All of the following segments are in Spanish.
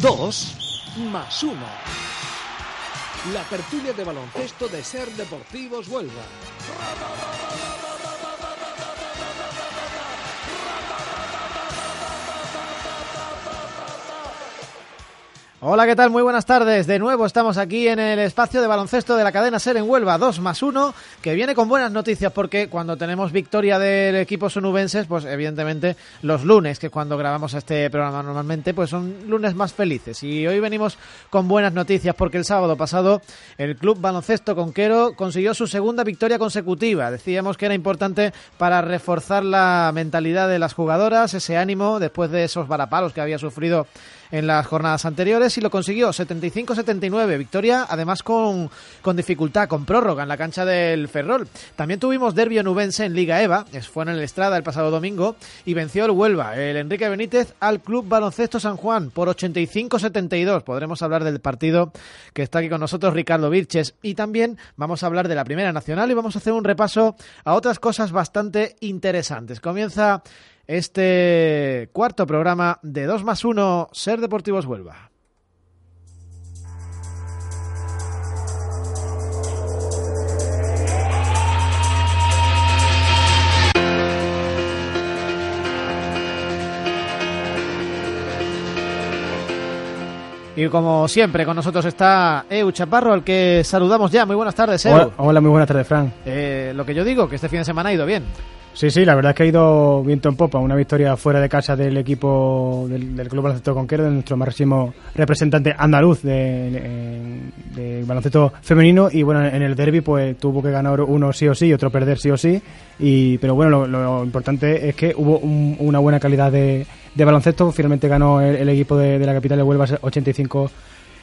2 más 1. La tertulia de baloncesto de Ser Deportivos Huelva. Hola, ¿qué tal? Muy buenas tardes. De nuevo estamos aquí en el espacio de baloncesto de la cadena Ser en Huelva, 2 más 1, que viene con buenas noticias porque cuando tenemos victoria del equipo sonubenses, pues evidentemente los lunes, que cuando grabamos este programa normalmente, pues son lunes más felices. Y hoy venimos con buenas noticias porque el sábado pasado el Club Baloncesto Conquero consiguió su segunda victoria consecutiva. Decíamos que era importante para reforzar la mentalidad de las jugadoras, ese ánimo después de esos varapalos que había sufrido en las jornadas anteriores y lo consiguió 75-79, victoria además con, con dificultad, con prórroga en la cancha del Ferrol. También tuvimos derbi nubense en Liga EVA, fue en el Estrada el pasado domingo y venció el Huelva, el Enrique Benítez al Club Baloncesto San Juan por 85-72. Podremos hablar del partido que está aquí con nosotros Ricardo Virches y también vamos a hablar de la Primera Nacional y vamos a hacer un repaso a otras cosas bastante interesantes. Comienza este cuarto programa de 2 más 1, Ser Deportivos Huelva. Y como siempre, con nosotros está Eu Chaparro, al que saludamos ya. Muy buenas tardes, Eu. Hola, muy buenas tardes, Fran. Eh, lo que yo digo, que este fin de semana ha ido bien. Sí, sí, la verdad es que ha ido viento en popa. Una victoria fuera de casa del equipo del, del Club Baloncesto Conquero, de nuestro máximo representante andaluz de, de, baloncesto femenino. Y bueno, en el derby pues tuvo que ganar uno sí o sí y otro perder sí o sí. Y, pero bueno, lo, importante es que hubo un, una buena calidad de, de baloncesto. Finalmente ganó el, equipo de, de, la capital de Huelva 85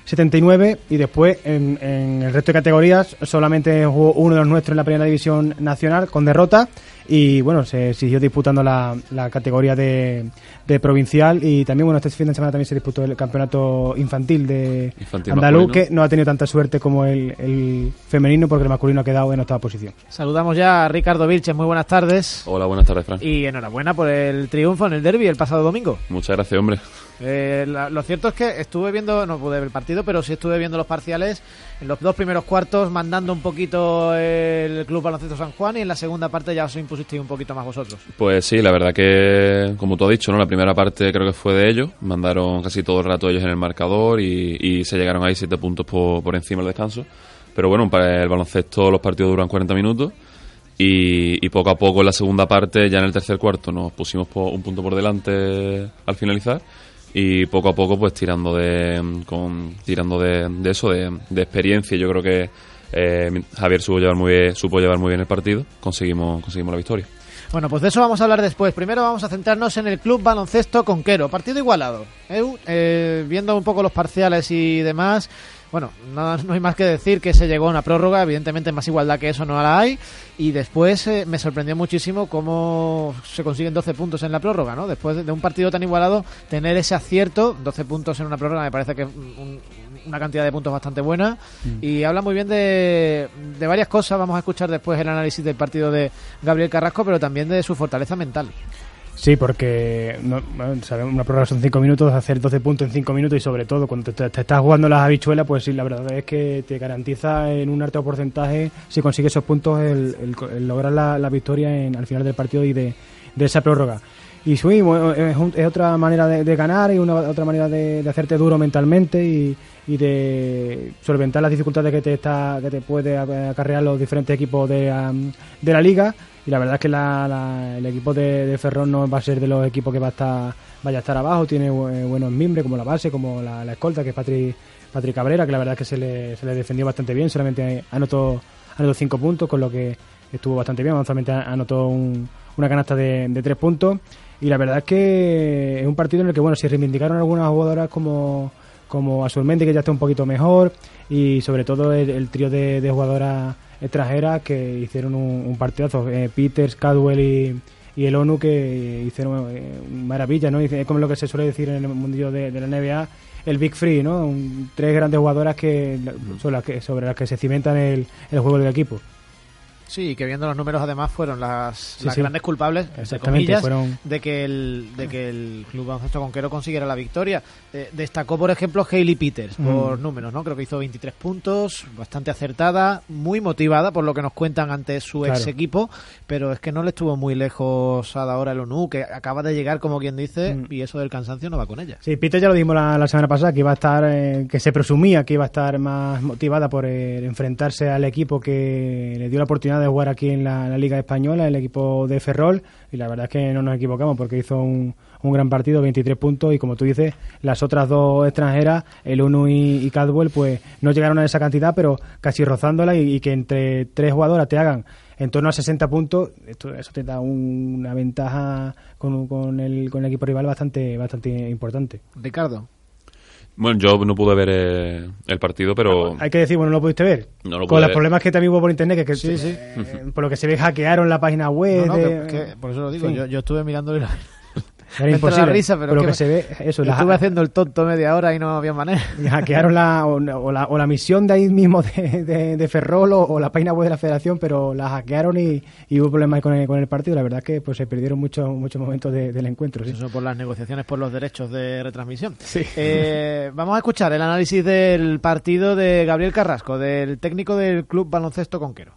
79 y después en, en, el resto de categorías solamente jugó uno de los nuestros en la primera división nacional con derrota y bueno, se siguió disputando la, la categoría de, de, provincial y también bueno, este fin de semana también se disputó el campeonato infantil de infantil andaluz que no ha tenido tanta suerte como el, el, femenino porque el masculino ha quedado en octava posición. Saludamos ya a Ricardo Vilches, muy buenas tardes. Hola, buenas tardes, Fran. Y enhorabuena por el triunfo en el derby el pasado domingo. Muchas gracias, hombre. Eh, lo cierto es que estuve viendo, no pude ver el partido, pero sí estuve viendo los parciales en los dos primeros cuartos, mandando un poquito el Club Baloncesto San Juan y en la segunda parte ya os impusisteis un poquito más vosotros. Pues sí, la verdad que, como tú has dicho, ¿no? la primera parte creo que fue de ellos, mandaron casi todo el rato ellos en el marcador y, se llegaron ahí siete puntos por, encima del descanso. Pero bueno, para el baloncesto los partidos duran 40 minutos. Y, poco a poco en la segunda parte, ya en el tercer cuarto, nos pusimos un punto por delante al finalizar y poco a poco pues tirando de con, tirando de, de eso de, de, experiencia yo creo que eh, Javier supo llevar muy bien, supo llevar muy bien el partido conseguimos conseguimos la victoria bueno, pues de eso vamos a hablar después. Primero vamos a centrarnos en el Club Baloncesto Conquero. Partido igualado. Eh, viendo un poco los parciales y demás, bueno, no, no, hay más que decir que se llegó a una prórroga, evidentemente más igualdad que eso no la hay, y después eh, me sorprendió muchísimo cómo se consiguen 12 puntos en la prórroga, ¿no? Después de, un partido tan igualado, tener ese acierto, 12 puntos en una prórroga me parece que es un, una cantidad de puntos bastante buena, mm. y habla muy bien de, de varias cosas, vamos a escuchar después el análisis del partido de Gabriel Carrasco, pero también de su fortaleza mental. Sí, porque no, sabemos, una prórroga son 5 minutos, hacer 12 puntos en 5 minutos y sobre todo cuando te, estás jugando las habichuelas, pues sí, la verdad es que te garantiza en un alto porcentaje, si consigues esos puntos, el, el, el lograr la, victoria en, al final del partido y de, esa prórroga. Y sí, bueno, es, un, es, otra manera de, ganar y una otra manera de, hacerte duro mentalmente y, y, de solventar las dificultades que te está que te puede acarrear los diferentes equipos de, um, de la liga y la verdad es que la, el equipo de, Ferrón no va a ser de los equipos que va a estar vaya a estar abajo. Tiene buenos miembros como la base como la, escolta que es Patri, Patri Cabrera que la verdad es que se le, se le defendió bastante bien. Solamente anotó anotó cinco puntos con lo que estuvo bastante bien. Solamente anotó un, una canasta de, tres puntos. Y la verdad es que es un partido en el que, bueno, se reivindicaron algunas jugadoras como, como Azulmendi, que ya está un poquito mejor, y sobre todo el, trío de, jugadoras extranjeras que hicieron un, un partidazo. Eh, Peters, Cadwell y, y, el ONU que hicieron eh, maravilla, ¿no? Es como lo que se suele decir en el mundillo de, de la NBA, el Big Free, ¿no? Un, tres grandes jugadoras que, son las que sobre las que se cimentan el, el juego del equipo. Sí, que viendo los números además fueron las, sí, las sí. grandes culpables, entre comillas, fueron... de que el de que el Club Baloncesto Conquero consiguiera la victoria. Eh, destacó, por ejemplo, Hailey Peters, por mm. números, ¿no? Creo que hizo 23 puntos, bastante acertada, muy motivada por lo que nos cuentan ante su claro. ex equipo, pero es que no le estuvo muy lejos a la hora el ONU, que acaba de llegar, como quien dice, mm. y eso del cansancio no va con ella. Sí, Peters ya lo dijimos la, la semana pasada, que iba a estar, eh, que se presumía que iba a estar más motivada por eh, enfrentarse al equipo que le dio la oportunidad de jugar aquí en la Liga Española, el equipo de Ferrol, y la verdad es que no nos equivocamos porque hizo un, un gran partido, 23 puntos, y como tú dices, las otras dos extranjeras, el UNU y, y Cadwell, pues no llegaron a esa cantidad, pero casi rozándola, y, y que entre tres jugadoras te hagan en torno a 60 puntos, esto, eso te da un, una ventaja con, con, el, con el equipo rival bastante, bastante importante. Ricardo. Bueno, yo no pude ver eh, el partido, pero... Hay que decir, bueno, no lo pudiste ver. No lo Con los ver. problemas que también hubo por internet, que, que Sí, sí. eh, por lo que se ve hackearon la página web. No, no, de- que- que- por eso lo digo, Sí. yo, yo estuve mirando y la- Era imposible. la risa, pero lo que- que se ve, eso, la- estuve haciendo el tonto media hora y no había manera. y hackearon la o, o la, o la misión de ahí mismo de, de, de Ferrol o, o la página web de la federación, pero la hackearon y, y hubo problemas con el, con el partido. La verdad es que pues se perdieron muchos muchos momentos de- del encuentro. sí. Eso por las negociaciones por los derechos de retransmisión. Sí. Eh, vamos a escuchar el análisis del partido de Gabriel Carrasco, del técnico del Club Baloncesto Conquero.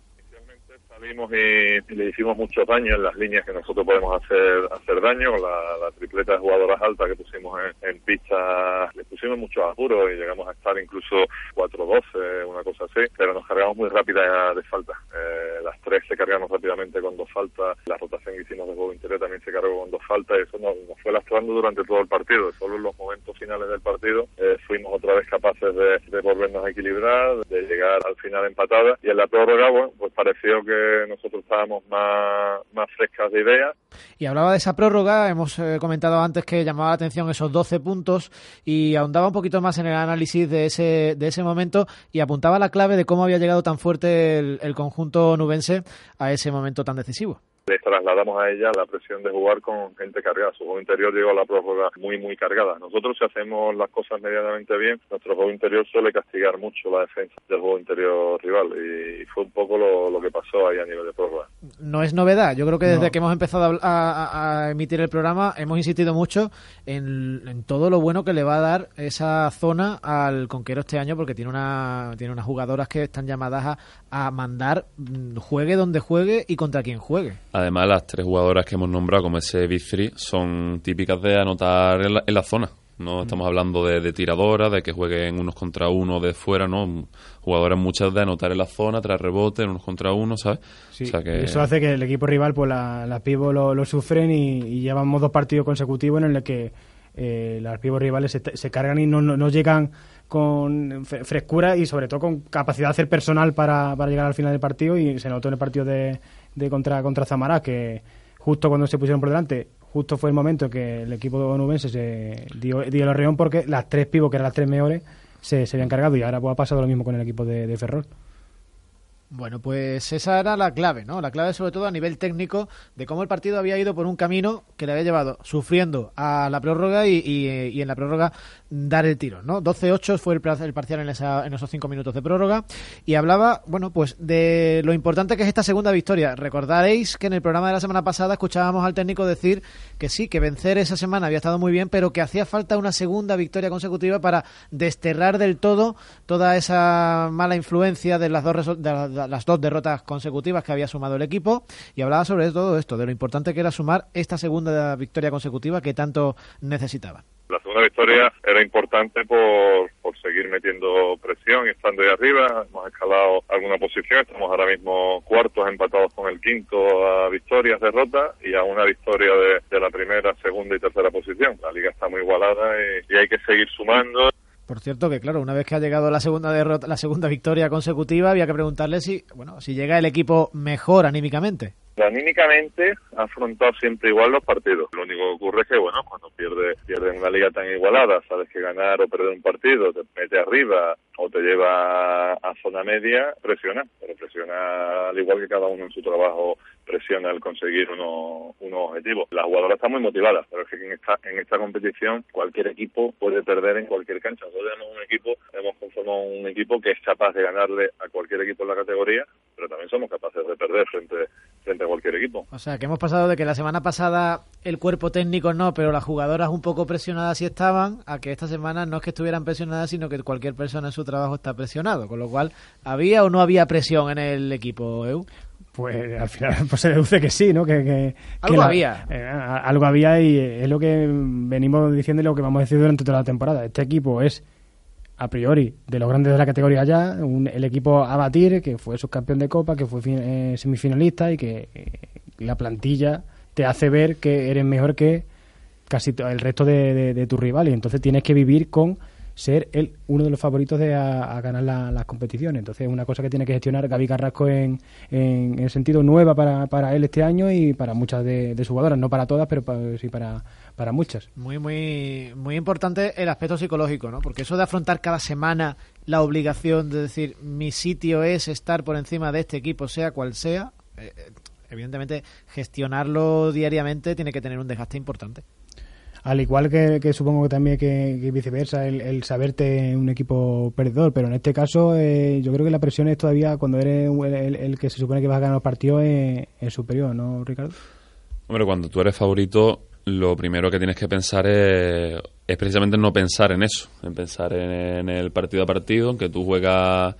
Y, le hicimos mucho daño en las líneas que nosotros podemos hacer hacer daño, la, la tripleta de jugadoras altas que pusimos en, en pista, le pusimos mucho apuro y llegamos a estar incluso 4-12, una cosa así, pero nos cargamos muy rápida de falta. Eh, las tres se cargamos rápidamente con dos faltas, la rotación que hicimos de juego interior también se cargó con dos faltas y eso nos, nos fue lastrando durante todo el partido. Solo en los momentos finales del partido eh, fuimos otra vez capaces de, de volvernos a equilibrar, de llegar al final empatada y en la prórroga, bueno, pues pareció que nosotros estábamos más, más frescas de ideas. Y hablaba de esa prórroga, hemos eh, comentado antes que llamaba la atención esos 12 puntos y ahondaba un poquito más en el análisis de ese, de ese momento y apuntaba la clave de cómo había llegado tan fuerte el, el conjunto nubense a ese momento tan decisivo. Le trasladamos a ella la presión de jugar con gente cargada. Su juego interior llegó a la prórroga muy, muy cargada. Nosotros, si hacemos las cosas medianamente bien, nuestro juego interior suele castigar mucho la defensa del juego interior rival. Y fue un poco lo, lo que pasó ahí a nivel de prórroga. No es novedad. Yo creo que desde No. que hemos empezado a, a- a emitir el programa hemos insistido mucho en, en todo lo bueno que le va a dar esa zona al Conquero este año porque tiene una tiene unas jugadoras que están llamadas a, a mandar mm, juegue donde juegue y contra quien juegue. Además, las tres jugadoras que hemos nombrado como ese Big Three son típicas de anotar en la, en la zona. No estamos hablando de, de tiradoras, de que jueguen unos contra uno de fuera, ¿no? Jugadoras muchas de anotar en la zona, tras rebote, unos contra uno, ¿sabes? Sí, O sea que- Eso hace que el equipo rival, pues la- las pibos lo, lo sufren y, y llevamos dos partidos consecutivos en los que eh, las pibos rivales se, se cargan y no, no, no llegan con fre- frescura y sobre todo con capacidad de hacer personal para, para llegar al final del partido y se notó en el partido de, de contra, contra Zamará que justo cuando se pusieron por delante justo fue el momento que el equipo onubense se dio, dio el arreón porque las tres pibos que eran las tres mejores se, se habían cargado y ahora pues, ha pasado lo mismo con el equipo de Ferrol. Bueno, pues esa era la clave, ¿no? La clave sobre todo a nivel técnico de cómo el partido había ido por un camino que le había llevado sufriendo a la prórroga y, y en la prórroga dar el tiro, ¿no? 12-8 fue el, parcial en, esa- en esos cinco minutos de prórroga y hablaba, bueno, pues de lo importante que es esta segunda victoria. Recordaréis que en el programa de la semana pasada escuchábamos al técnico decir que sí, que vencer esa semana había estado muy bien, pero que hacía falta una segunda victoria consecutiva para desterrar del todo toda esa mala influencia de las dos, de las dos derrotas consecutivas que había sumado el equipo y hablaba sobre todo esto, de lo importante que era sumar esta segunda victoria consecutiva que tanto necesitaba. La segunda victoria era importante por, por seguir metiendo presión y estando ahí arriba. Hemos escalado alguna posición, estamos ahora mismo cuartos empatados con el quinto a victorias, derrotas y a una victoria de, la primera, segunda y tercera posición. La liga está muy igualada y hay que seguir sumando. Por cierto que claro, una vez que ha llegado la segunda derrota, la segunda victoria consecutiva, había que preguntarle si, bueno, si llega el equipo mejor anímicamente. Anímicamente ha afrontado siempre igual los partidos. Lo único que ocurre es que, bueno, cuando pierde, pierde una liga tan igualada, sabes que ganar o perder un partido te mete arriba o te lleva a zona media, presiona, pero presiona al igual que cada uno en su trabajo presiona el conseguir unos, unos objetivos. Las jugadoras están muy motivadas, pero es que en esta, en esta competición cualquier equipo puede perder en cualquier cancha. Nosotros tenemos un equipo, hemos conformado un equipo que es capaz de ganarle a cualquier equipo en la categoría, pero también somos capaces de perder frente, frente a cualquier equipo. O sea, que hemos pasado de que la semana pasada el cuerpo técnico no, pero las jugadoras un poco presionadas sí estaban, a que esta semana no es que estuvieran presionadas, sino que cualquier persona en su trabajo está presionado. Con lo cual, ¿había o no había presión en el equipo, EU? Pues al final pues se deduce que sí, ¿no? Que, que- Algo que la- había. eh, algo había y es lo que venimos diciendo y lo que vamos a decir durante toda la temporada. Este equipo es, a priori, de los grandes de la categoría ya, un- el equipo a batir, que fue subcampeón de Copa, que fue fin- eh, semifinalista y que eh, la plantilla te hace ver que eres mejor que casi el resto de, de, de tus rivales. Entonces tienes que vivir con ser el, uno de los favoritos de a, ganar la- las competiciones. Entonces es una cosa que tiene que gestionar Gaby Carrasco en, en, en sentido nueva para, para él este año y para muchas de, sus jugadoras. No para todas, pero pa- sí para, para muchas. Muy, muy, muy importante el aspecto psicológico, ¿no? Porque eso de afrontar cada semana la obligación de decir mi sitio es estar por encima de este equipo, sea cual sea, eh, eh, evidentemente gestionarlo diariamente tiene que tener un desgaste importante. Al igual que, que supongo que también que, viceversa, el, el saberte un equipo perdedor, pero en este caso eh, yo creo que la presión es todavía cuando eres el, el- que se supone que vas a ganar los partidos es, es superior, ¿no, Ricardo? Hombre, cuando tú eres favorito, lo primero que tienes que pensar es, es precisamente no pensar en eso, en pensar en, en el partido a partido, en que tú juegas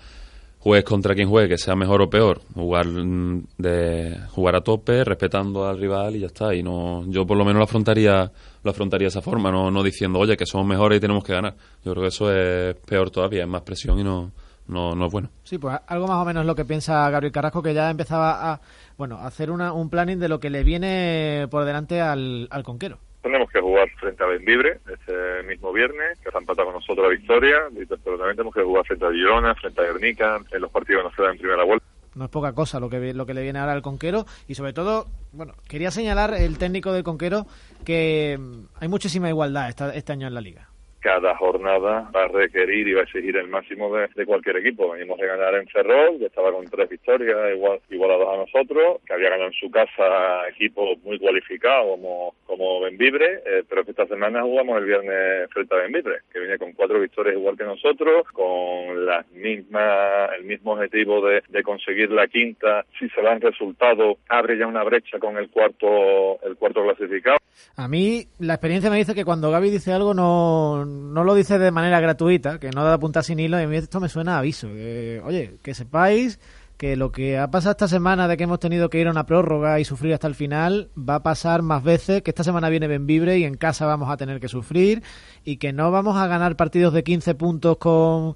juegues contra quien juegue, que sea mejor o peor, jugar mm, de jugar a tope, respetando al rival y ya está. Y no, yo por lo menos lo afrontaría, lo afrontaría de esa forma, no, no diciendo, oye, que somos mejores y tenemos que ganar. Yo creo que eso es peor todavía, es más presión y no, no, no es bueno. Sí, pues algo más o menos lo que piensa Gabriel Carrasco, que ya empezaba a bueno hacer una, un planning de lo que le viene por delante al, al conquero. Tenemos que jugar frente a Benvibre este mismo viernes, que se empata con nosotros la victoria, y- pero también tenemos que jugar frente a Girona, frente a Guernica, en los partidos que nos quedan en primera vuelta. No es poca cosa lo que, lo que le viene ahora al Conquero y sobre todo, bueno, quería señalar el técnico del Conquero que mm, hay muchísima igualdad esta- este año en la liga. Cada jornada va a requerir y va a exigir el máximo de, cualquier equipo. Venimos de ganar en Ferrol, que estaba con tres victorias igual, a nosotros, que había ganado en su casa equipos muy cualificados como, como Benvibre, eh, pero que esta semana jugamos el viernes frente a Benvibre, que viene con cuatro victorias igual que nosotros, con las mismas, el mismo objetivo de, de conseguir la quinta. Si se dan resultados, abre ya una brecha con el cuarto, el cuarto clasificado. A mí la experiencia me dice que cuando Gaby dice algo no, no lo dice de manera gratuita, que no da punta sin hilo y a mí esto me suena a aviso. que, oye, que sepáis que lo que ha pasado esta semana de que hemos tenido que ir a una prórroga y sufrir hasta el final va a pasar más veces, que esta semana viene Benvibre y en casa vamos a tener que sufrir y que no vamos a ganar partidos de 15 puntos con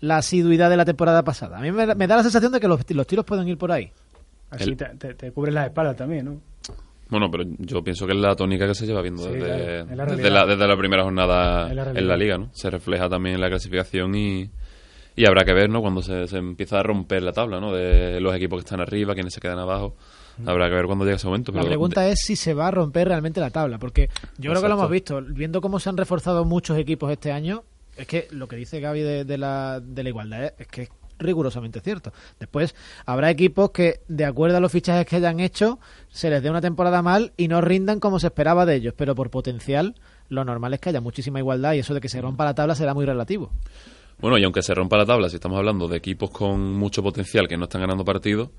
la asiduidad de la temporada pasada. A mí me, me da la sensación de que los, los tiros pueden ir por ahí. Así El- te, te, te cubres las espaldas también, ¿no? Bueno, pero yo pienso que es la tónica que se lleva viendo Sí, desde, claro, la desde, la, desde la primera jornada la en la liga, ¿no? Se refleja también en la clasificación y, y habrá que ver, ¿no? Cuando se, se empieza a romper la tabla, ¿no? De los equipos que están arriba, quienes se quedan abajo. Habrá que ver cuando llegue ese momento. La pregunta es si se va a romper realmente la tabla, porque yo creo que lo hemos visto, viendo cómo se han reforzado muchos equipos este año, es que lo que dice Gaby de, de la, de la igualdad es, es que es rigurosamente cierto. Después habrá equipos que, de acuerdo a los fichajes que hayan hecho, se les dé una temporada mal y no rindan como se esperaba de ellos, pero por potencial lo normal es que haya muchísima igualdad y eso de que se rompa la tabla será muy relativo. Bueno, y aunque se rompa la tabla, si estamos hablando de equipos con mucho potencial que no están ganando partidos,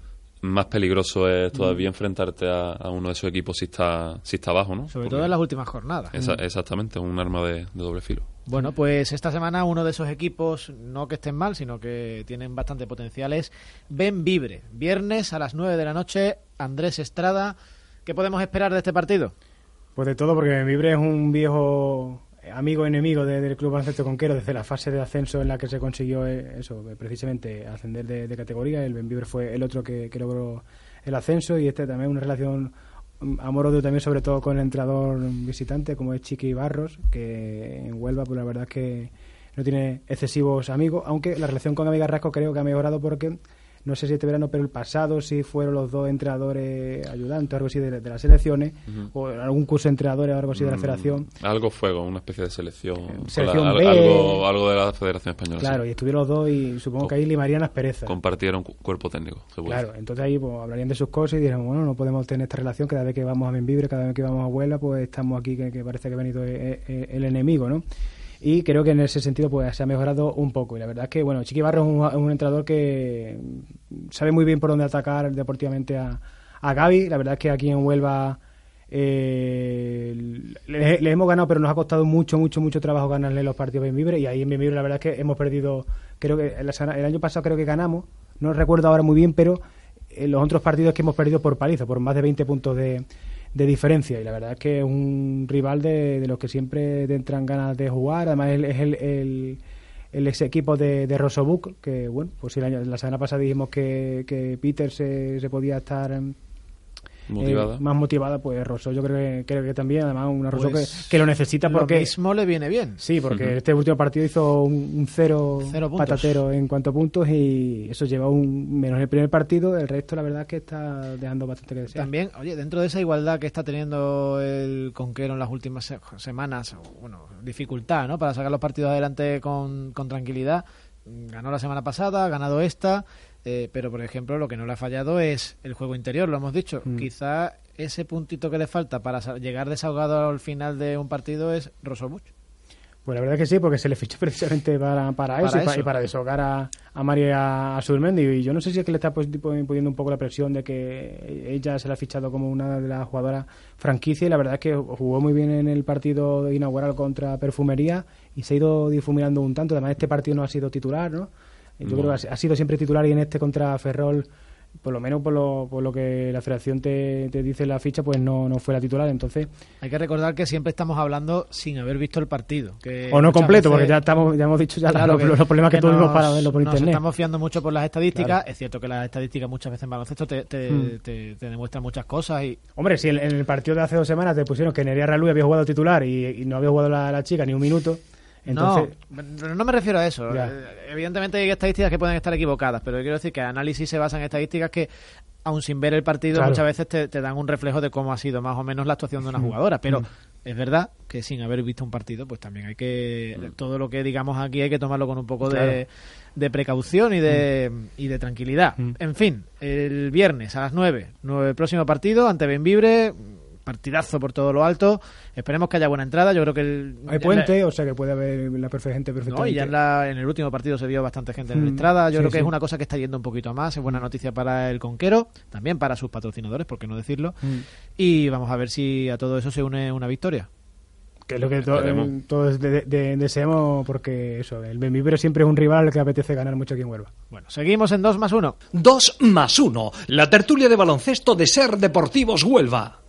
más peligroso es Mm. todavía enfrentarte a, a uno de esos equipos si está, si está abajo, ¿no? Sobre Porque todo en las últimas jornadas. esa- exactamente, un arma de, de doble filo. Bueno, pues esta semana uno de esos equipos, no que estén mal, sino que tienen bastante potencial, es Ben Vibre. Viernes a las 9 de la noche, Andrés Estrada. ¿Qué podemos esperar de este partido? Pues de todo, porque Vibre es un viejo amigo enemigo de- del Club Baloncesto Conquero desde la fase de ascenso en la que se consiguió eh, eso, precisamente ascender de, categoría. El Benvibre fue el otro que, que logró el ascenso y este también una relación amor-odio también sobre todo con el entrenador visitante como es Chiqui Barros, que en Huelva pues la verdad es que no tiene excesivos amigos, aunque la relación con Amiga Rasco creo que ha mejorado porque no sé si este verano, pero el pasado sí fueron los dos entrenadores ayudantes, algo así de, de las selecciones, o algún curso de entrenadores algo así de la Mm, federación. Algo fue, una especie de selección. selección B. algo, algo de la Federación Española. sí. Claro, y estuvieron los dos y supongo que ahí limarían las perezas. Compartieron cu- cuerpo técnico, Claro, decir. entonces ahí pues, hablarían de sus cosas y dirían, bueno, no podemos tener esta relación, cada vez que vamos a Benvibre, cada vez que vamos a Huela, pues estamos aquí que, que parece que ha venido eh, eh, el enemigo, ¿no? Y creo que en ese sentido pues se ha mejorado un poco. Y la verdad es que, bueno, Chiqui Barro es un, entrenador que sabe muy bien por dónde atacar deportivamente a, a Gaby. La verdad es que aquí en Huelva eh, le, hemos ganado, pero nos ha costado mucho, mucho, mucho trabajo ganarle los partidos en Benvibre. Y ahí en Benvibre la verdad es que hemos perdido, creo que el, el año pasado creo que ganamos, no recuerdo ahora muy bien, pero en los otros partidos que hemos perdido por paliza, por más de 20 puntos de, de diferencia. Y la verdad es que es un rival de, de los que siempre entran ganas de jugar. Además, él es el, el, el ex equipo de, de Rosobuc, que bueno, pues el año, la semana pasada dijimos que, que Peter se, se podía estar Motivada. eh, más motivada, pues Rosso yo creo que, creo que también, además una Rosso Pues que, que lo necesita Lo porque... mismo le viene bien. Sí, porque este último partido hizo un, un cero, Cero patatero en cuanto a puntos y eso lleva un menos el primer partido, el resto la verdad es que está dejando bastante que desear. También, oye, dentro de esa igualdad que está teniendo el Conquero en las últimas se- semanas, bueno, dificultad, ¿no? Para sacar los partidos adelante con, con tranquilidad. Ganó la semana pasada, ha ganado esta, eh, pero por ejemplo lo que no le ha fallado es el juego interior, lo hemos dicho. Mm. Quizá ese puntito que le falta para llegar desahogado al final de un partido es Rosobuch. Pues la verdad es que sí, porque se le fichó precisamente para, para, eso, Para y pa- eso. Y, para desahogar a, a María y a, a Surmendi. Y yo no sé si es que le está pues, tipo, imponiendo un poco la presión de que ella se la ha fichado como una de las jugadoras franquicia y la verdad es que jugó muy bien en el partido inaugural contra Perfumería y se ha ido difuminando un tanto. Además, este partido no ha sido titular, ¿no? Yo No. creo que ha ha sido siempre titular y en este contra Ferrol por lo menos por lo, por lo que la federación te, te dice en la ficha, pues no, no fue la titular. Entonces, Hay que recordar que siempre estamos hablando sin haber visto el partido. Que o no completo, veces- porque ya estamos ya hemos dicho ya Claro los, los problemas que, tuvimos nos- para verlo por nos internet. estamos fiando mucho por las estadísticas. Claro. Es cierto que las estadísticas muchas veces en baloncesto te, te, Mm. te- te demuestran muchas cosas y Hombre, si en, en el partido de hace dos semanas te pusieron que Nerea Ralú había jugado titular y, y no había jugado la, la chica ni un minuto, entonces no, no me refiero a eso. Ya. Evidentemente hay estadísticas que pueden estar equivocadas, pero quiero decir que el análisis se basa en estadísticas que, aun sin ver el partido, Claro. muchas veces te, te dan un reflejo de cómo ha sido más o menos la actuación de una jugadora. Pero Mm. es verdad que sin haber visto un partido, pues también hay que. Todo lo que digamos aquí hay que tomarlo con un poco de, Claro. de precaución y de, y de tranquilidad. Mm. En fin, el viernes a las 9, nueve próximo partido ante Benvibre. Partidazo por todo lo alto. Esperemos que haya buena entrada. Yo creo que el, hay puente, o sea que puede haber la gente no, perfectamente. y ya en, la- en el último partido se vio bastante gente en la Mm, entrada. Yo sí, creo que sí. es una cosa que está yendo un poquito a más. Es buena noticia para el Conquero, también para sus patrocinadores, por qué no decirlo. Mm. Y vamos a ver si a todo eso se une una victoria. Que es lo que to- Esperemos. todos de- de- deseamos, porque eso, el Benvivero siempre es un rival al que apetece ganar mucho aquí en Huelva. Bueno, seguimos en 2 más 1. 2 más 1. La tertulia de baloncesto de Ser Deportivos Huelva.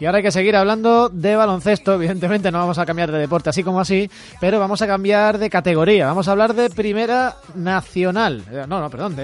Y ahora hay que seguir hablando de baloncesto. Evidentemente no vamos a cambiar de deporte así como así, pero vamos a cambiar de categoría. Vamos a hablar de Primera Nacional. Eh, No, no, perdón.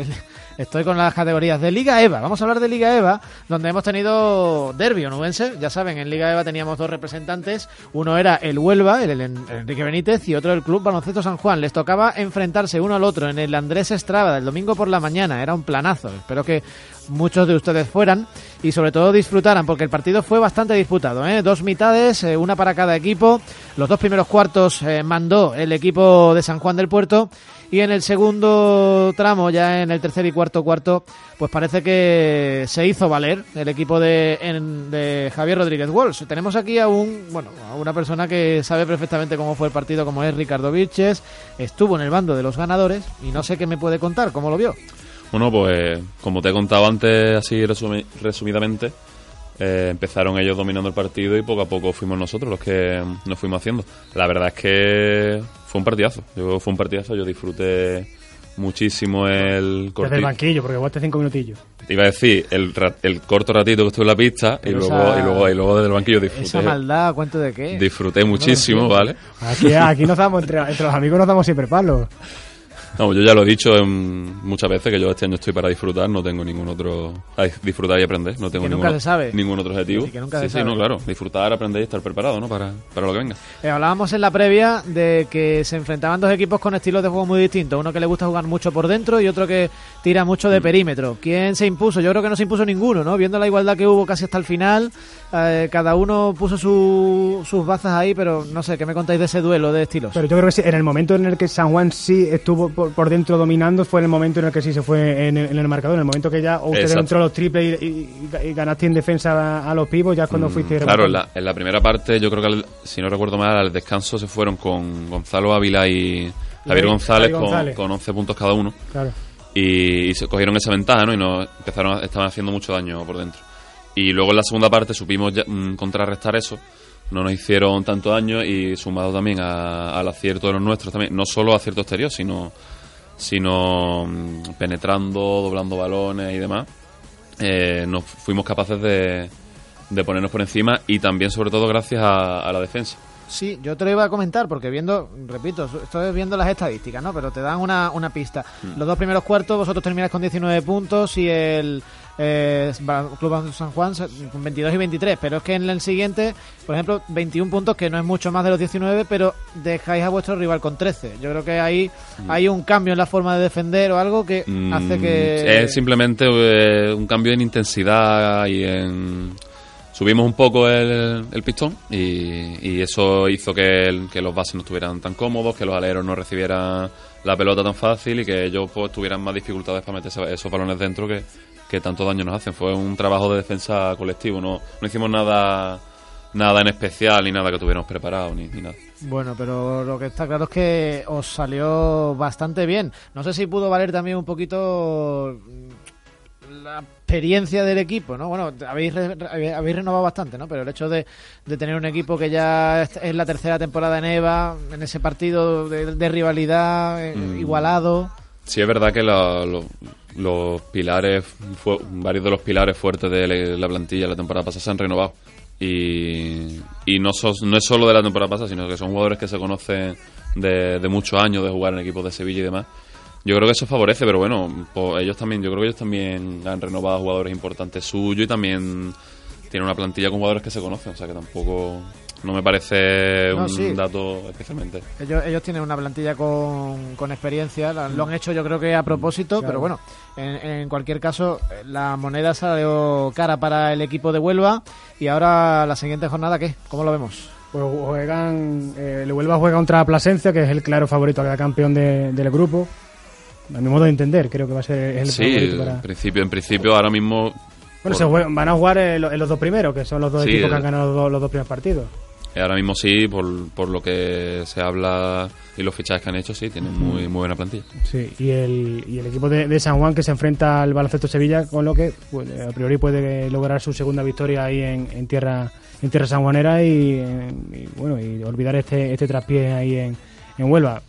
estoy con las categorías de Liga EVA. Vamos a hablar de Liga EVA, donde hemos tenido derbi onubense. Ya saben, en Liga EVA teníamos dos representantes. Uno era el Huelva, el, el Enrique Benítez, y otro el Club Baloncesto San Juan. Les tocaba enfrentarse uno al otro en el Andrés Estrada el domingo por la mañana. Era un planazo. Espero que muchos de ustedes fueran y sobre todo disfrutaran porque el partido fue bastante disputado. ¿eh? Dos mitades, eh, una para cada equipo. Los dos primeros cuartos eh, mandó el equipo de San Juan del Puerto y en el segundo tramo, ya en el tercer y cuarto cuarto, pues parece que se hizo valer el equipo de, en- de Javier Rodríguez Walsh. Tenemos aquí a un, bueno, a una persona que sabe perfectamente cómo fue el partido, como es Ricardo Vilches, estuvo en el bando de los ganadores y no sé qué me puede contar, cómo lo vio. Bueno, pues como te he contado antes, así resumi- resumidamente, eh, empezaron ellos dominando el partido y poco a poco fuimos nosotros los que nos fuimos haciendo. La verdad es que fue un partidazo. Yo, fue un partidazo, yo disfruté muchísimo el Desde el banquillo, porque jugaste cinco minutillos. Iba a decir, el, ra- el corto ratito que estuve en la pista y luego, esa- y luego y luego desde el banquillo Esa disfruté. maldad, ¿cuánto de qué? Disfruté muchísimo, ¿vale? Aquí, aquí nos damos, entre, entre los amigos nos damos siempre palos. No, yo ya lo he dicho en- muchas veces que yo este año estoy para disfrutar, no tengo ningún otro. disfrutar y aprender, no tengo Que nunca ningún, se sabe. ningún otro objetivo. Sí, que nunca sí, se sí, sabe. no, claro. Disfrutar, aprender y estar preparado, ¿no? Para, para lo que venga. Eh, hablábamos en la previa de que se enfrentaban dos equipos con estilos de juego muy distintos. Uno que le gusta jugar mucho por dentro y otro que tira mucho Mm. de perímetro. ¿Quién se impuso? Yo creo que no se impuso ninguno, ¿no? Viendo la igualdad que hubo casi hasta el final, eh, cada uno puso su- sus bazas ahí, pero no sé, ¿qué me contáis de ese duelo de estilos? Pero yo creo que sí, en el momento en el que San Juan sí estuvo por, por dentro dominando fue en el momento en el que sí se fue en el, en el marcador. En el momento que ya o usted Exacto. entró los triples y, y- y ganaste en defensa a, a los pibos, ya es cuando fuiste Mm, Claro, en la, en la primera parte, yo creo que, al- si no recuerdo mal, al descanso se fueron con Gonzalo Ávila y Javier Javi- González, con, con 11 puntos cada uno. Claro. y, y se cogieron esa ventaja, ¿no? Y nos empezaron, a- estaban haciendo mucho daño por dentro. Y luego en la segunda parte supimos ya, mm, contrarrestar eso. No nos hicieron tanto daño y sumado también a- al acierto de los nuestros también, no solo acierto exterior, sino, sino mm, penetrando, doblando balones y demás, eh, nos fuimos capaces de, de ponernos por encima y también sobre todo gracias a, a la defensa. Sí, yo te lo iba a comentar porque viendo, repito, estoy viendo las estadísticas, ¿no? Pero te dan una, una pista. Mm. Los dos primeros cuartos vosotros termináis con 19 puntos y el eh, Club San Juan con 22 y 23. Pero es que en el siguiente, por ejemplo, 21 puntos, que no es mucho más de los 19, pero dejáis a vuestro rival con 13. Yo creo que ahí hay un cambio en la forma de defender o algo que Mm, hace que... Es simplemente eh, un cambio en intensidad y en... Subimos un poco el, el pistón y, y eso hizo que, el- que los bases no estuvieran tan cómodos, que los aleros no recibieran la pelota tan fácil y que ellos pues, tuvieran más dificultades para meter esos balones dentro que, que tanto daño nos hacen. Fue un trabajo de defensa colectivo, no, no hicimos nada nada en especial ni nada que tuviéramos preparado ni, ni nada. Bueno, pero lo que está claro es que os salió bastante bien. No sé si pudo valer también un poquito la experiencia del equipo, ¿no? Bueno, habéis, re- habéis renovado bastante, ¿no? Pero el hecho de, de tener un equipo que ya es, la tercera temporada en EVA, en ese partido de, de rivalidad eh, Mm. igualado... Sí, es verdad que la- lo- los pilares, varios de los pilares fuertes de la- la plantilla la temporada pasada se han renovado. Y, y no, sos- no es solo de la temporada pasada, sino que son jugadores que se conocen de, de muchos años de jugar en equipos de Sevilla y demás. Yo creo que eso favorece, pero bueno, pues ellos también, yo creo que ellos también han renovado jugadores importantes suyos y también tienen una plantilla con jugadores que se conocen, o sea que tampoco no me parece No, un sí. dato especialmente. Ellos, ellos tienen una plantilla con, con experiencia, lo han hecho yo creo que a propósito, pero bueno, en, en cualquier caso, la moneda salió cara para el equipo de Huelva y ahora la siguiente jornada, ¿qué? ¿Cómo lo vemos? Pues juegan, eh, el Huelva juega contra Plasencia, que es el claro favorito a cada campeón de- del grupo. A mi modo de entender, creo que va a ser el Sí, favorito en para... principio, en principio ahora mismo Bueno, se juegan- van a jugar en, lo- en los dos primeros, que son los dos Sí, equipos que han ganado los dos, los dos primeros partidos. Eh, Ahora mismo sí, por, por lo que se habla y los fichajes que han hecho, sí, tienen muy, muy buena plantilla. Sí, y el, y el equipo de, de San Juan que se enfrenta al baloncesto Sevilla, con lo que pues, a priori puede lograr su segunda victoria ahí en, en tierra en tierra sanjuanera y, y, bueno y olvidar este este traspié ahí en, en Huelva.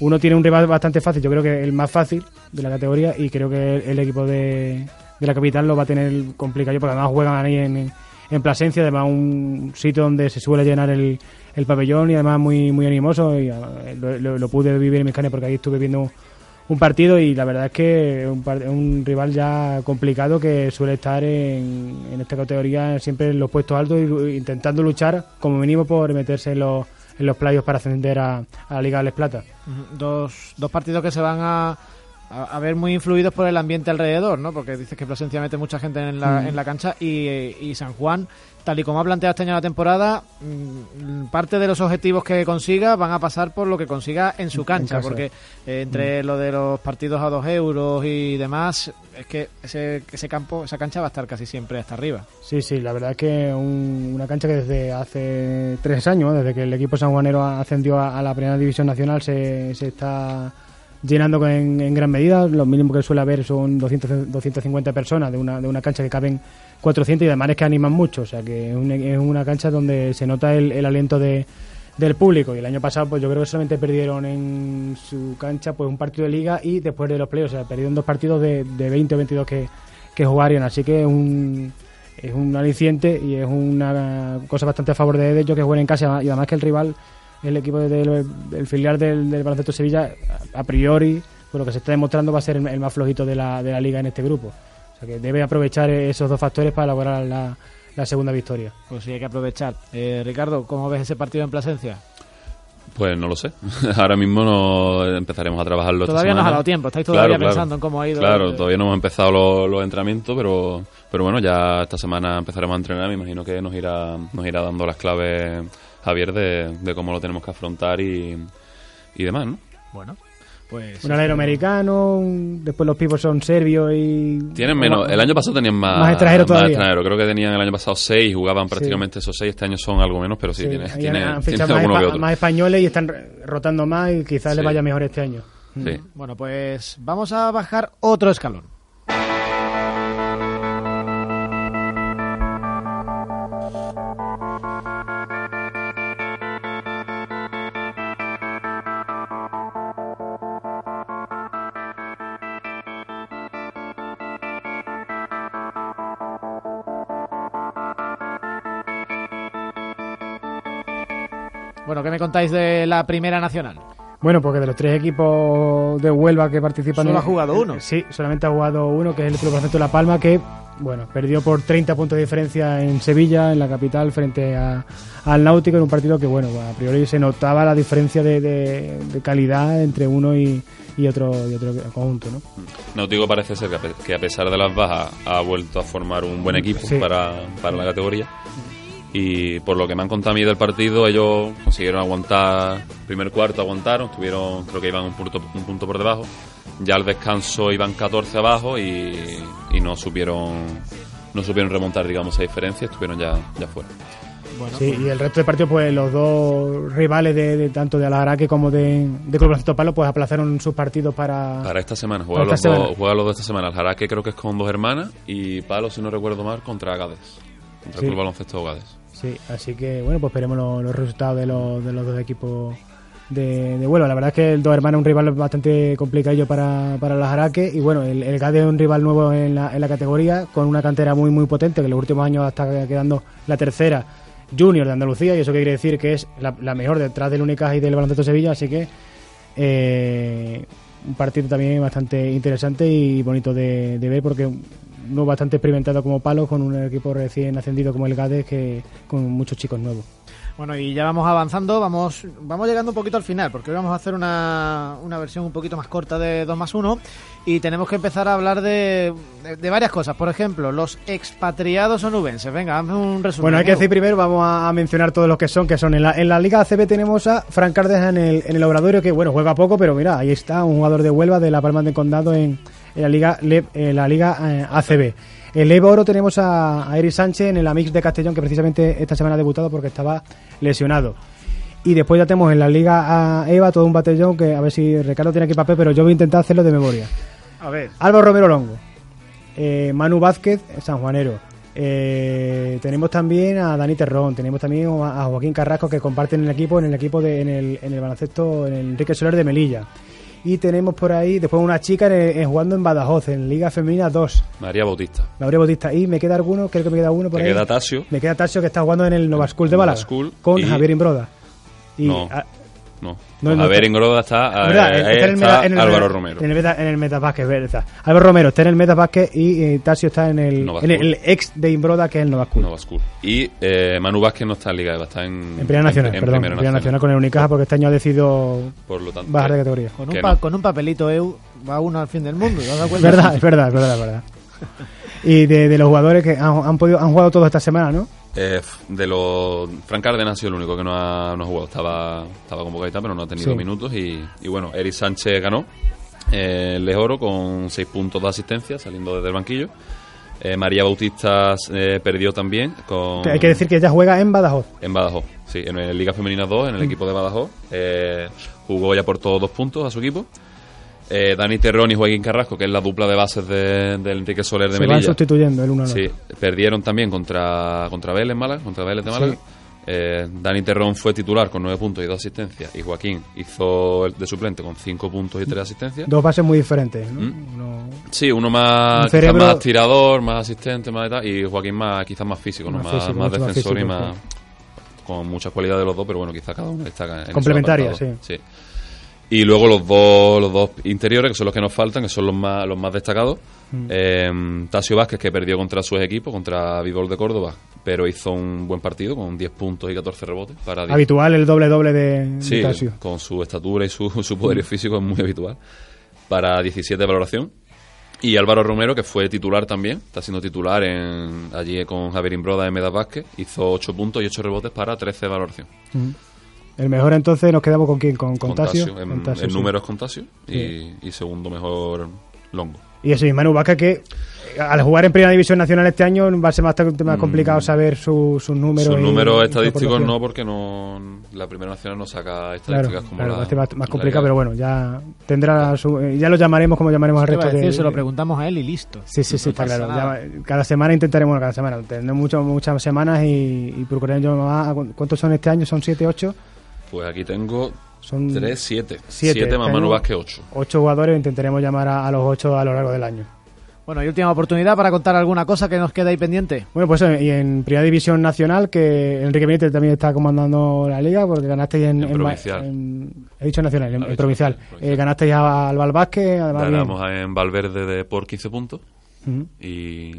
Uno tiene un rival bastante fácil, yo creo que el más fácil de la categoría y creo que el, el equipo de, de la capital lo va a tener complicado porque además juegan ahí en, en Plasencia, además un sitio donde se suele llenar el, el pabellón y además muy muy animoso y eh, lo, pude vivir en mis carnes porque ahí estuve viendo un partido y la verdad es que un, un rival ya complicado que suele estar en, en esta categoría siempre en los puestos altos y intentando luchar como mínimo por meterse en los, en los playos para ascender a, a la Liga de Les Plata. Dos, dos partidos que se van a, a, a ver muy influidos por el ambiente alrededor, ¿no? Porque dices que Plasencia mete mucha gente en la, Mm. en la cancha y, y San Juan, tal y como ha planteado este año la temporada, mm, parte de los objetivos que consiga van a pasar por lo que consiga en su cancha, porque eh, entre Mm. lo de los partidos a dos euros y demás, es que ese, ese campo, esa cancha va a estar casi siempre hasta arriba. Sí, sí, la verdad es que un- una cancha que desde hace tres años, desde que el equipo sanjuanero ascendió a, a la primera división nacional, se, se está llenando en, gran medida. Lo mínimo que suele haber son 200, 250 personas de una, de una cancha que caben 400 y además es que animan mucho. O sea que es, un- es una cancha donde se nota el, aliento de, del público. Y el año pasado, pues yo creo que solamente perdieron en su cancha pues un partido de liga y después de los playoffs. O sea, perdieron dos partidos de, de 20 o 22 que, que jugarían. Así que es un es un aliciente y es una cosa bastante a favor de ellos que jueguen en casa y además que el rival el equipo del, filial del, del baloncesto Sevilla a priori por lo que se está demostrando, va a ser el, el más flojito de la, de la liga en este grupo. O sea que debe aprovechar esos dos factores para lograr la, la segunda victoria. Pues sí, hay que aprovechar. Eh, Ricardo, ¿cómo ves ese partido en Plasencia? Pues no lo sé. Ahora mismo no empezaremos a trabajarlo. Todavía esta nos ha dado tiempo, estáis todavía Claro, claro. pensando en cómo ha ido. Claro, el- todavía no hemos empezado los, los entrenamientos, pero, pero bueno, ya esta semana empezaremos a entrenar. Me imagino que nos irá, nos irá dando las claves Javier de, de cómo lo tenemos que afrontar y, y demás, ¿no? Bueno, pues. Un alero americano, un- después los pibos son serbios y... Tienen menos. El año pasado tenían más, Más extranjeros todavía. extranjeros. Creo que tenían el año pasado seis, jugaban prácticamente esos seis. Este año son algo menos, pero sí, Sí, tiene, ahí tiene, han tiene más, alguno que espa- otro. más españoles y están rotando más y quizás Sí. les vaya mejor este año. Sí. Bueno, pues vamos a bajar otro escalón. Bueno, ¿qué me contáis de la Primera Nacional? Bueno, porque de los tres equipos de Huelva que participan... Solo en- ha jugado uno. Sí, solamente ha jugado uno, que es el Club Baloncesto de La Palma, que, bueno, perdió por 30 puntos de diferencia en Sevilla, en la capital, frente a- al Náutico, en un partido que, bueno, a priori se notaba la diferencia de, de- de calidad entre uno y, y otro, y otro conjunto, ¿no? Náutico parece ser que a, pe- que a pesar de las bajas ha vuelto a formar un buen equipo Sí. para, para la categoría. Y por lo que me han contado a mí del partido, ellos consiguieron aguantar, primer cuarto aguantaron, tuvieron, creo que iban un punto, un punto por debajo. Ya al descanso iban 14 abajo y, y no supieron no supieron remontar, digamos, esa diferencia, estuvieron ya, ya fuera. Bueno, Sí, y el resto de partidos, pues los dos rivales de, de tanto de Alaraque como de, de Club Baloncesto Palo, pues aplazaron sus partidos para... Para esta semana, juega, Para los, los dos esta semana. El Jaraque creo que es con dos hermanas y Palo, si no recuerdo mal, contra Agades. Contra Sí. el Club Baloncesto Agades. Sí, así que bueno, pues esperemos los, los resultados de los, de los dos equipos de, de Huelva. La verdad es que el dos hermanos es un rival bastante complicado para, para las Araque y bueno, el, el GADE es un rival nuevo en la, en la categoría con una cantera muy muy potente que en los últimos años está quedando la tercera junior de Andalucía y eso quiere decir que es la, la mejor detrás del Unicaja y del Baloncesto Sevilla, así que eh, un partido también bastante interesante y bonito de, de ver porque no bastante experimentado como Palos con un equipo recién ascendido como el Gades que con muchos chicos nuevos. Bueno, y ya vamos avanzando, vamos vamos llegando un poquito al final, porque hoy vamos a hacer una, una versión un poquito más corta de 2 más 1 y tenemos que empezar a hablar de, de, de varias cosas. Por ejemplo, los expatriados onubenses. Venga, hazme un resumen. Bueno, hay que decir primero, vamos a, a mencionar todos los que son, que son en la, en la Liga ACB tenemos a Fran Cárdenas en el, en el Obradorio, que bueno, juega poco, pero mira, ahí está, un jugador de Huelva de la Palma de Condado en, en la Liga, Le- en la Liga eh, ACB. En Leva Oro tenemos a, a Eric Sánchez en el Amix de Castellón, que precisamente esta semana ha debutado porque estaba lesionado. Y después ya tenemos en la Liga a EVA todo un batallón que a ver si Ricardo tiene aquí papel, pero yo voy a intentar hacerlo de memoria. A ver, Álvaro Romero Longo, eh, Manu Vázquez, sanjuanero. Eh, tenemos también a Dani Terrón, tenemos también a a Joaquín Carrasco que comparten el equipo en el equipo de, en el, en el baloncesto en el Enrique Soler de Melilla. Y tenemos por ahí después una chica en- en- jugando en Badajoz, en Liga Femenina 2, María Bautista. Gabriel Bautista. Y me queda alguno, creo que me queda uno por Te ahí. queda Tasio. Me queda Tasio que está jugando en el Nova School de School con y- Javier Imbroda. Y, No. No. No, Pues no a ver, está- en Groda está, eh, ¿verdad? ahí Está en el está meta- en el Álvaro meta- Romero. En el, meta, en el ¿verdad? Álvaro Romero está en el Metabásquet y eh, Tasio está en el, en el, ex de Imbroda, que es el Nova School. Nova School. Y eh, Manu Vázquez no está en Liga EVA, está en, En Primera Nacional, en perdón. En Primera Primera Nacional Nacional. con el Unicaja porque este año ha decidido Por lo tanto, bajar de categoría. con un, que pa- no. con un papelito EU va uno al fin del mundo. ¿te has dado Es cuenta? verdad, es verdad, es verdad, es verdad. Y de, de los jugadores que han, han podido han jugado todos esta semana, ¿no? Eh, de los Frank Cárdenas ha sido el único que no ha, no ha jugado. Estaba, estaba convocado y tal, pero no ha tenido Sí. minutos. Y, y bueno, Eric Sánchez ganó eh, el Lejoro con 6 puntos de asistencia saliendo desde el banquillo. Eh, María Bautista eh, perdió también con, Hay que decir que ella juega en Badajoz. en Badajoz. Sí, en el Liga Femenina 2, en Mm. el equipo de Badajoz. Jugó ya por todos dos puntos a su equipo. Eh, Dani Terrón y Joaquín Carrasco, que es la dupla de bases de- del Enrique Soler de Se van Melilla. sustituyendo el uno al Sí, perdieron también contra, contra Vélez Málaga, contra Vélez de Málaga. Sí. Eh, Dani Terrón fue titular con 9 puntos y 2 asistencias. Y Joaquín hizo el de suplente con 5 puntos y 3 asistencias. Dos bases muy diferentes, ¿no? Mm. Uno- Sí, uno más, Un más tirador, más asistente, más de tal. Y Joaquín más, quizás más físico, ¿no? Más más, físico, más mucho más defensor y más. Con muchas cualidades los dos, pero bueno, quizás cada uno destaca en Complementaria, sí. Y luego los dos, los dos interiores, que son los que nos faltan, que son los más, los más destacados. Eh, Tasio Vázquez, que perdió contra su equipo, contra Vivol de Córdoba, pero hizo un buen partido con 10 puntos y 14 rebotes. Para Habitual el doble-doble de, sí, de Tasio. con su estatura y su, su poder físico es muy habitual. Para 17 de valoración. Y Álvaro Romero, que fue titular también, está siendo titular en, allí con Javier Imbroda en Medas Vázquez, hizo 8 puntos y 8 rebotes para 13 de valoración. Ujú. El mejor entonces nos quedamos con quién, con, con Tasio. En, en sí. números con Tasio y, Sí. y segundo mejor Longo. Y eso, y Manu Vaca que eh, al jugar en Primera División Nacional este año va a ser bastante más complicado saber su- sus números. Sus números estadísticos no, porque no la Primera Nacional no saca Claro, estadísticas como claro, la. va a ser más, más complicado, pero bueno, ya tendrá su, eh, ya lo llamaremos como llamaremos al ¿Qué va resto de, Se lo preguntamos a él y listo. Sí, sí, sí, No está claro. Ya, cada semana intentaremos, bueno, cada semana, tendremos mucho- muchas semanas y, y procuraremos más. ¿Cuántos son este año? ¿Son 7, 8? Pues aquí tengo Son 3, 7. siete. 7 más Manu Vázquez 8. 8 jugadores, intentaremos llamar a, a los 8 a lo largo del año. Bueno, y última oportunidad para contar alguna cosa que nos queda ahí pendiente. Bueno, pues eh, y en Primera División Nacional, que Enrique Benítez también está comandando la liga, porque ganasteis en... En en- provincial. en- he dicho nacional, en, en dicho provincial. provincial. Eh, ganasteis a- al Valvázquez, además bien. Ganamos en Valverde de, por 15 puntos y,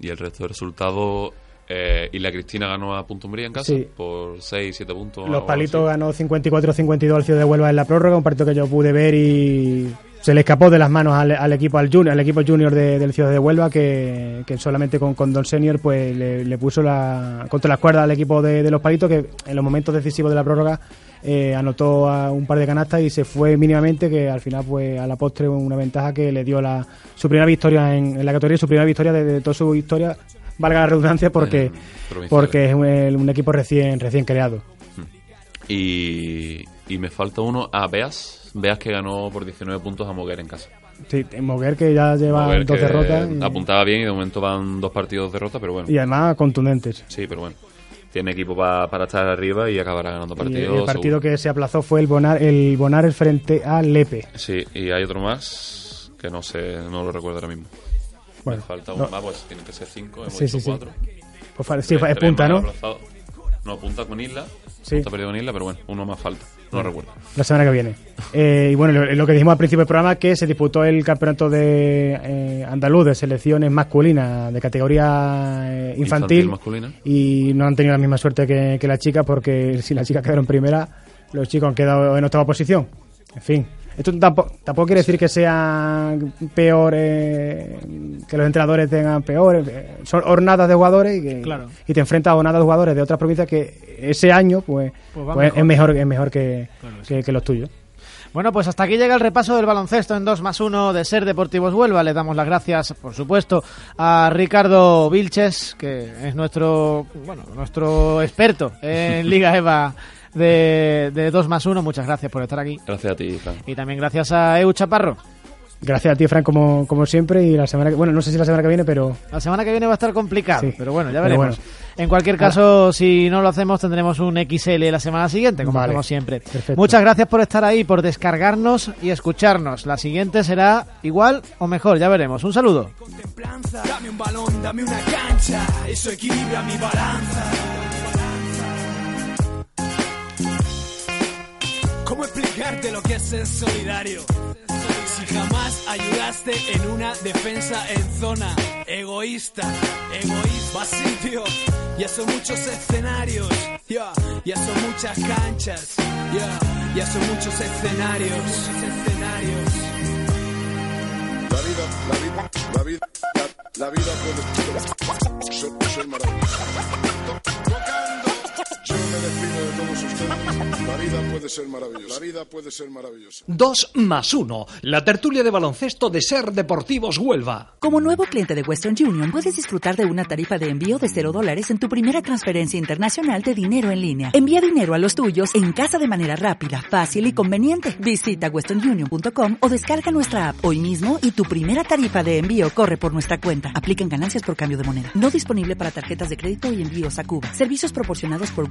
y el resto de resultados. Eh, y la Cristina ganó a Punto Umbría en casa Sí. por 6, 7 puntos. Los palitos así. ganó 54-52 al Ciudad de Huelva en la prórroga, un partido que yo pude ver y se le escapó de las manos al, al equipo al junior, al equipo junior de- del Ciudad de Huelva que, que solamente con, con Don Senior pues le, le puso la, contra las cuerdas al equipo de, de los palitos que en los momentos decisivos de la prórroga eh, anotó a un par de canastas y se fue mínimamente que al final pues a la postre una ventaja que le dio la, su primera victoria en, en la categoría su primera victoria de, de toda su historia valga la redundancia porque provinciales. porque es un, un equipo recién recién creado Y, y me falta uno a Beas. Beas que ganó por 19 puntos a Moguer en casa. Sí, Moguer que ya lleva Moguer dos derrotas y, Apuntaba bien y de momento van dos partidos de derrota, pero bueno. y además contundentes. Sí, pero bueno. Tiene equipo pa- para estar arriba y acabará ganando Y partidos. el partido seguro. que se aplazó fue el Bonar, el Bonares frente a Lepe. Sí, y hay otro más que no sé, no lo recuerdo ahora mismo. Bueno, me falta no. un más, pues tiene que ser cinco, hemos Sí, hecho sí, sí. cuatro. Pues sí, es punta, ¿no? aplazado. No, punta con Isla. Sí. Punta perdido con Isla, pero bueno, uno más falta. No lo recuerdo. La semana que viene. Eh, y bueno, lo, lo que dijimos al principio del programa que se disputó el campeonato de eh, andaluz de selecciones masculinas de categoría eh, infantil, Infantil masculina. y no han tenido la misma suerte que, que las chicas porque si las chicas quedaron primera, los chicos han quedado en octava posición. En fin, esto tampoco, tampoco quiere decir que sea peor, eh, que los entrenadores tengan peores. eh, son hornadas de jugadores y, que- Claro. y te enfrentas a hornadas de jugadores de otras provincias que ese año pues, Pues va pues mejor. es mejor, es mejor que, Claro que que- que los tuyos. Bueno, pues hasta aquí llega el repaso del baloncesto en 2 más 1 de Ser Deportivos Huelva. Le damos las gracias, por supuesto, a Ricardo Vilches, que es nuestro, bueno, nuestro experto en Liga EVA de, de 2 más 1. Muchas gracias por estar aquí. Gracias a ti, Fran. Y también gracias a Eu Chaparro. Gracias a ti, Frank, como, como siempre. Y la semana que, bueno, no sé si la semana que viene, pero La semana que viene va a estar complicado, Sí. pero bueno, ya veremos. bueno. En cualquier caso, si no lo hacemos, tendremos un XL la semana siguiente, como Vale. hacemos siempre. Perfecto. Muchas gracias por estar ahí, por descargarnos y escucharnos. La siguiente será igual o mejor, ya veremos. Un saludo. Dame un balón, dame una cancha, eso equilibra mi balanza. ¿Cómo explicarte lo que es ser solidario? Si jamás ayudaste en una defensa en zona egoísta, egoísta, vacío, ya son muchos escenarios, ya, ya son muchas canchas, ya, ya son muchos escenarios. La vida, la vida, la vida, la, vida puede ser, maravillosa. Tocando, me despido de todos ustedes. La vida puede ser maravillosa. La vida puede ser maravillosa. 2 más 1. La tertulia de baloncesto de Ser Deportivos Huelva. Como nuevo cliente de Western Union, puedes disfrutar de una tarifa de envío de 0 dólares en tu primera transferencia internacional de dinero en línea. Envía dinero a los tuyos en casa de manera rápida, fácil y conveniente. Visita westernunion.com o descarga nuestra app hoy mismo y tu primera tarifa de envío corre por nuestra cuenta. Aplican ganancias por cambio de moneda. No disponible para tarjetas de crédito y envíos a Cuba. Servicios proporcionados por